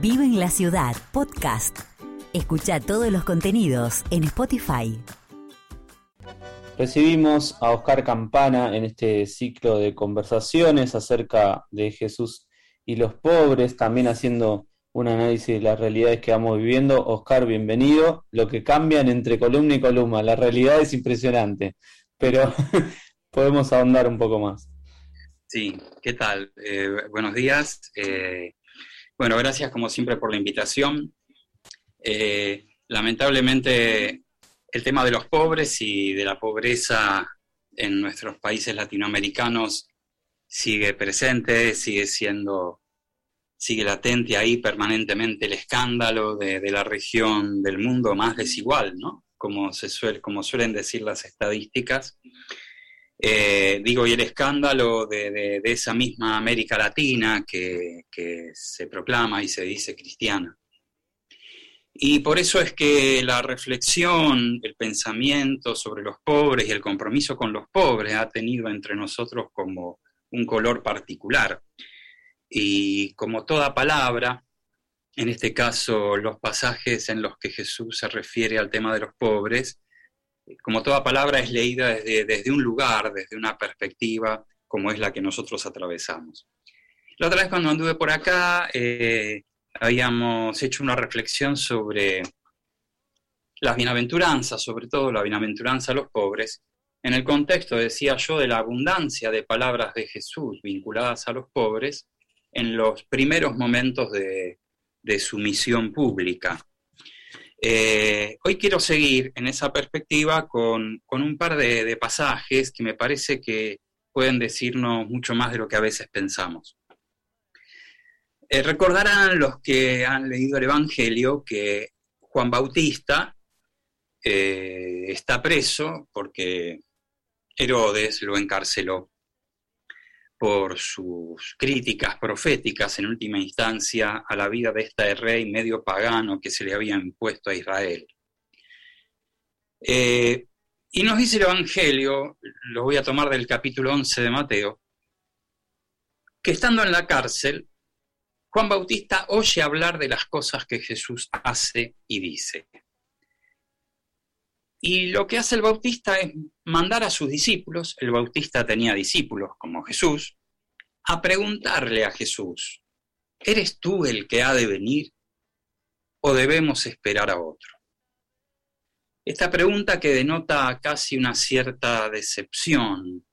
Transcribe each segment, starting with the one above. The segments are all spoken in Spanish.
Vive en la Ciudad, podcast. Escucha todos los contenidos en Spotify. Recibimos a Oscar Campana en este ciclo de conversaciones acerca de Jesús y los pobres, también haciendo un análisis de las realidades que vamos viviendo. Oscar, bienvenido. Lo que cambian entre columna y columna, la realidad es impresionante, pero podemos ahondar un poco más. Sí, ¿qué tal? Eh, buenos días. Eh, bueno, gracias como siempre por la invitación. Eh, lamentablemente el tema de los pobres y de la pobreza en nuestros países latinoamericanos sigue presente, sigue siendo, sigue latente ahí permanentemente el escándalo de, la región del mundo más desigual, ¿no? Como, se suele, como suelen decir las estadísticas. Eh, digo, y el escándalo de, esa misma América Latina que, se proclama y se dice cristiana. Y por eso es que la reflexión, el pensamiento sobre los pobres y el compromiso con los pobres ha tenido entre nosotros como un color particular. Y como toda palabra, en este caso los pasajes en los que Jesús se refiere al tema de los pobres, como toda palabra, es leída desde, un lugar, desde una perspectiva como es la que nosotros atravesamos. La otra vez cuando anduve por acá, eh, habíamos hecho una reflexión sobre las bienaventuranzas, sobre todo la bienaventuranza a los pobres, en el contexto, decía yo, de la abundancia de palabras de Jesús vinculadas a los pobres en los primeros momentos de, su misión pública. Eh, hoy quiero seguir en esa perspectiva con, un par de, pasajes que me parece que pueden decirnos mucho más de lo que a veces pensamos. Eh, recordarán los que han leído el Evangelio que Juan Bautista eh, está preso porque Herodes lo encarceló por sus críticas proféticas en última instancia a la vida de este rey medio pagano que se le había impuesto a Israel. Eh, y nos dice el Evangelio, lo voy a tomar del capítulo 11 de Mateo, que estando en la cárcel, Juan Bautista oye hablar de las cosas que Jesús hace y dice. Y lo que hace el Bautista es mandar a sus discípulos, el Bautista tenía discípulos como Jesús, a preguntarle a Jesús, ¿eres tú el que ha de venir o debemos esperar a otro? Esta pregunta que denota casi una cierta decepción.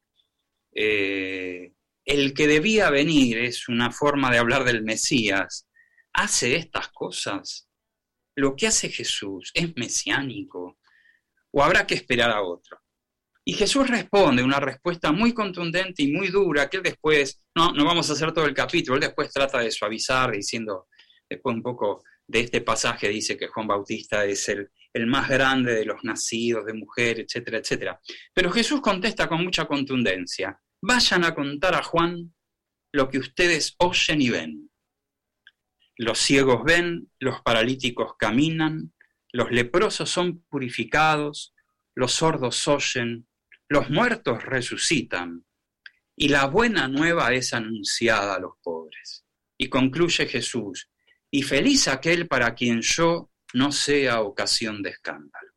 Eh, el que debía venir es una forma de hablar del Mesías. ¿Hace estas cosas? ¿Lo que hace Jesús es mesiánico? ¿O habrá que esperar a otro? Y Jesús responde una respuesta muy contundente y muy dura, que él después, no, no vamos a hacer todo el capítulo, él después trata de suavizar diciendo, después un poco de este pasaje dice que Juan Bautista es el, el más grande de los nacidos de mujer, etcétera, etcétera. Pero Jesús contesta con mucha contundencia, vayan a contar a Juan lo que ustedes oyen y ven. Los ciegos ven, los paralíticos caminan, los leprosos son purificados, los sordos oyen, los muertos resucitan, y la buena nueva es anunciada a los pobres. Y concluye Jesús, y feliz aquel para quien yo no sea ocasión de escándalo.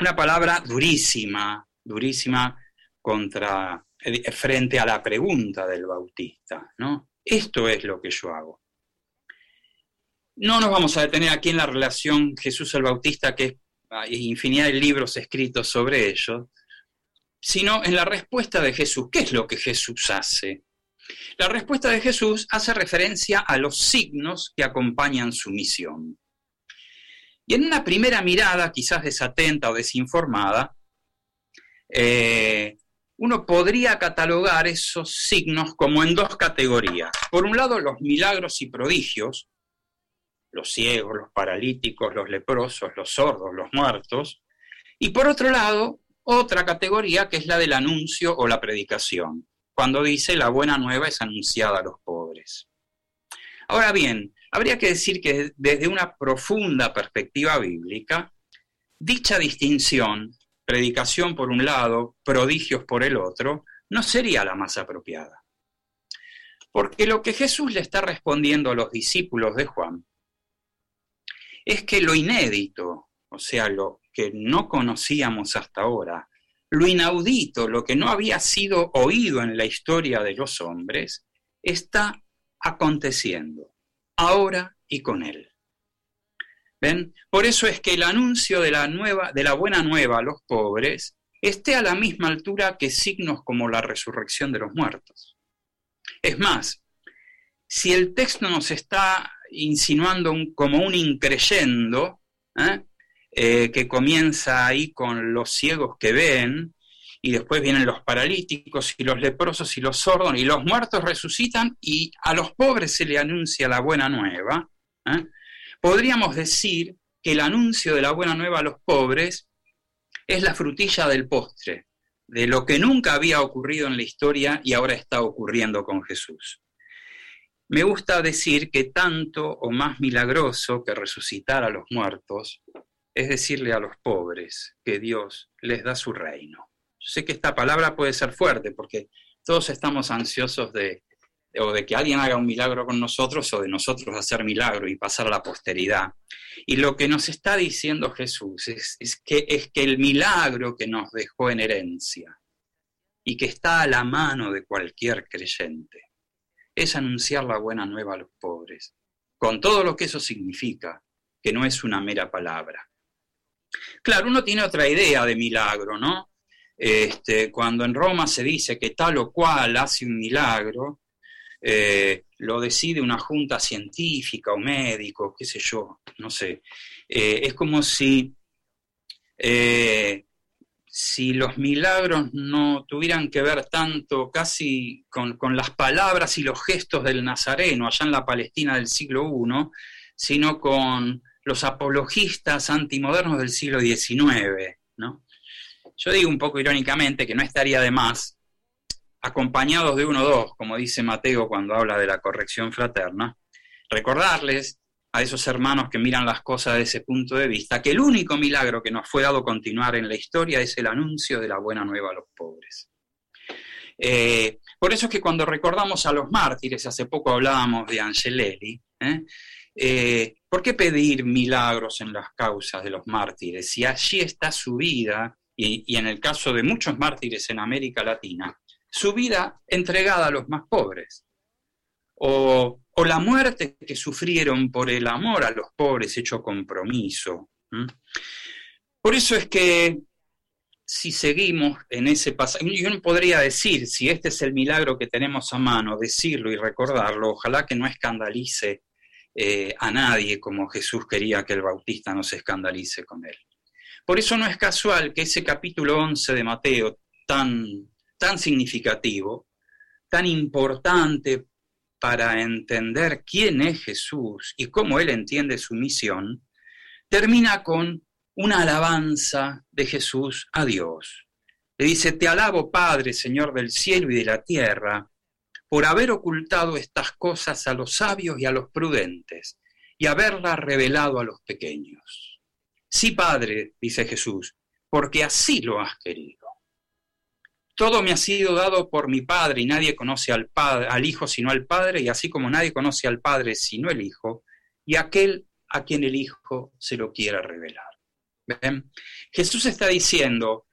Una palabra durísima, durísima contra, eh, frente a la pregunta del Bautista, ¿no? Esto es lo que yo hago. No nos vamos a detener aquí en la relación Jesús el Bautista, que hay infinidad de libros escritos sobre ello, sino en la respuesta de Jesús. ¿Qué es lo que Jesús hace? La respuesta de Jesús hace referencia a los signos que acompañan su misión. Y en una primera mirada, quizás desatenta o desinformada, eh, uno podría catalogar esos signos como en dos categorías. Por un lado, los milagros y prodigios, los ciegos, los paralíticos, los leprosos, los sordos, los muertos. Y por otro lado, otra categoría que es la del anuncio o la predicación, cuando dice la buena nueva es anunciada a los pobres. Ahora bien, habría que decir que desde una profunda perspectiva bíblica, dicha distinción, predicación por un lado, prodigios por el otro, no sería la más apropiada. Porque lo que Jesús le está respondiendo a los discípulos de Juan es que lo inédito, o sea, lo que no conocíamos hasta ahora, lo inaudito, lo que no había sido oído en la historia de los hombres, está aconteciendo ahora y con él. ¿Ven? Por eso es que el anuncio de la, nueva, de la buena nueva a los pobres esté a la misma altura que signos como la resurrección de los muertos. Es más, si el texto nos está insinuando como un increyendo, ¿eh? Eh, que comienza ahí con los ciegos que ven, y después vienen los paralíticos y los leprosos y los sordos, y los muertos resucitan, y a los pobres se le anuncia la buena nueva, ¿eh? podríamos decir que el anuncio de la buena nueva a los pobres es la frutilla del postre, de lo que nunca había ocurrido en la historia y ahora está ocurriendo con Jesús. Me gusta decir que tanto o más milagroso que resucitar a los muertos es decirle a los pobres que Dios les da su reino. Yo sé que esta palabra puede ser fuerte porque todos estamos ansiosos de o de que alguien haga un milagro con nosotros o de nosotros hacer milagro y pasar a la posteridad. Y lo que nos está diciendo Jesús es, que, es que el milagro que nos dejó en herencia y que está a la mano de cualquier creyente es anunciar la buena nueva a los pobres, con todo lo que eso significa, que no es una mera palabra. Claro, uno tiene otra idea de milagro, ¿no? Este, cuando en Roma se dice que tal o cual hace un milagro, eh, lo decide una junta científica o médico, qué sé yo, no sé. Eh, es como si, eh, si los milagros no tuvieran que ver tanto casi con, las palabras y los gestos del Nazareno allá en la Palestina del siglo I, sino con los apologistas antimodernos del siglo XIX. ¿no? Yo digo un poco irónicamente que no estaría de más acompañados de uno o dos, como dice Mateo cuando habla de la corrección fraterna, recordarles a esos hermanos que miran las cosas desde ese punto de vista, que el único milagro que nos fue dado continuar en la historia es el anuncio de la buena nueva a los pobres. Eh, por eso es que cuando recordamos a los mártires, hace poco hablábamos de Angelelli, ¿eh? Eh, ¿por qué pedir milagros en las causas de los mártires? Si allí está su vida, y en el caso de muchos mártires en América Latina, su vida entregada a los más pobres, o, la muerte que sufrieron por el amor a los pobres hecho compromiso. Por eso es que si seguimos en ese pasaje, yo no podría decir, si este es el milagro que tenemos a mano, decirlo y recordarlo, ojalá que no escandalice eh, a nadie como Jesús quería que el bautista no se escandalice con él. Por eso no es casual que ese capítulo 11 de Mateo, tan tan significativo, tan importante para entender quién es Jesús y cómo Él entiende su misión, termina con una alabanza de Jesús a Dios. Le dice, te alabo Padre, Señor del cielo y de la tierra, por haber ocultado estas cosas a los sabios y a los prudentes, y haberlas revelado a los pequeños. Sí, Padre, dice Jesús, porque así lo has querido. Todo me ha sido dado por mi Padre y nadie conoce al, padre, al Hijo sino al Padre, y así como nadie conoce al Padre sino el Hijo, y aquel a quien el Hijo se lo quiera revelar. Jesús está diciendo,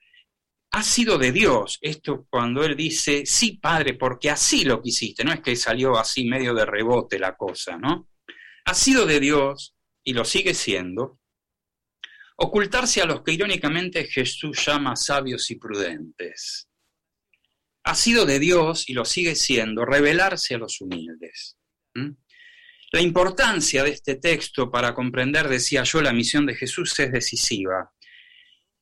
ha sido de Dios, esto cuando Él dice, sí, Padre, porque así lo quisiste, no es que salió así medio de rebote la cosa, ¿no? Ha sido de Dios, y lo sigue siendo, ocultarse a los que irónicamente Jesús llama sabios y prudentes ha sido de Dios y lo sigue siendo revelarse a los humildes. La importancia de este texto para comprender, decía yo, la misión de Jesús es decisiva.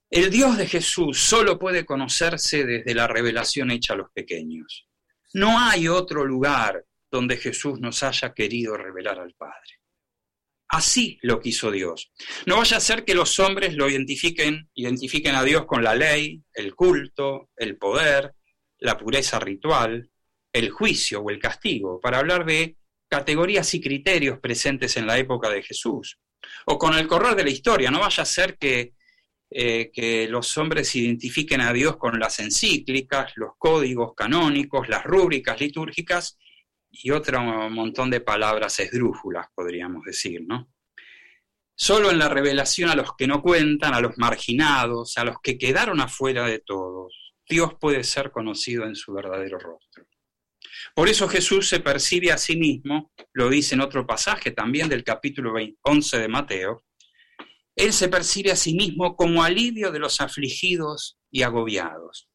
El Dios de Jesús solo puede conocerse desde la revelación hecha a los pequeños. No hay otro lugar donde Jesús nos haya querido revelar al Padre. Así lo quiso Dios. No vaya a ser que los hombres lo identifiquen, identifiquen a Dios con la ley, el culto, el poder, la pureza ritual, el juicio o el castigo, para hablar de categorías y criterios presentes en la época de Jesús. O con el correr de la historia, no vaya a ser que, eh, que los hombres identifiquen a Dios con las encíclicas, los códigos canónicos, las rúbricas litúrgicas, y otro montón de palabras esdrújulas, podríamos decir, ¿no? Solo en la revelación a los que no cuentan, a los marginados, a los que quedaron afuera de todos, Dios puede ser conocido en su verdadero rostro. Por eso Jesús se percibe a sí mismo, lo dice en otro pasaje también del capítulo 11 de Mateo, Él se percibe a sí mismo como alivio de los afligidos y agobiados.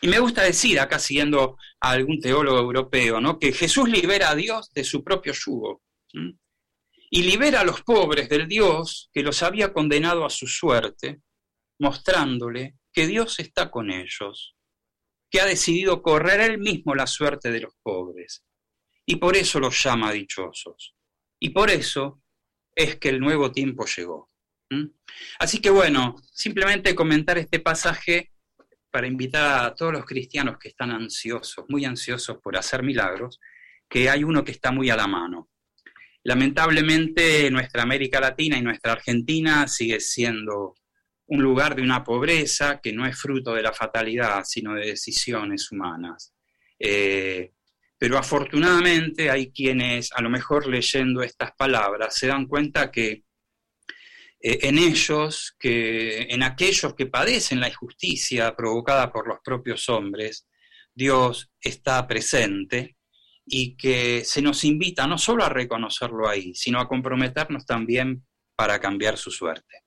Y me gusta decir, acá siguiendo a algún teólogo europeo, ¿no? que Jesús libera a Dios de su propio yugo y libera a los pobres del Dios que los había condenado a su suerte, mostrándole que Dios está con ellos, que ha decidido correr él mismo la suerte de los pobres, y por eso los llama dichosos. Y por eso es que el nuevo tiempo llegó. Así que bueno, simplemente comentar este pasaje para invitar a todos los cristianos que están ansiosos, muy ansiosos por hacer milagros, que hay uno que está muy a la mano. Lamentablemente nuestra América Latina y nuestra Argentina sigue siendo un lugar de una pobreza que no es fruto de la fatalidad, sino de decisiones humanas. Eh, pero afortunadamente hay quienes, a lo mejor leyendo estas palabras, se dan cuenta que eh, en ellos, que en aquellos que padecen la injusticia provocada por los propios hombres, Dios está presente y que se nos invita no solo a reconocerlo ahí, sino a comprometernos también para cambiar su suerte.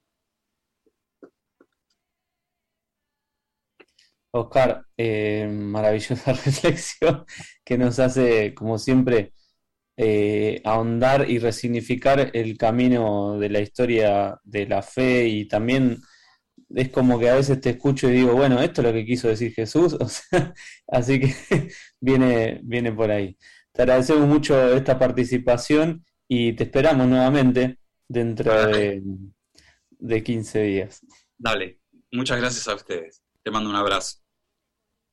Oscar, eh, maravillosa reflexión que nos hace, como siempre, eh, ahondar y resignificar el camino de la historia de la fe y también es como que a veces te escucho y digo, bueno, esto es lo que quiso decir Jesús, así que viene, viene por ahí. Te agradecemos mucho esta participación y te esperamos nuevamente dentro de, de 15 días. Dale, muchas gracias a ustedes. Te mando un abrazo.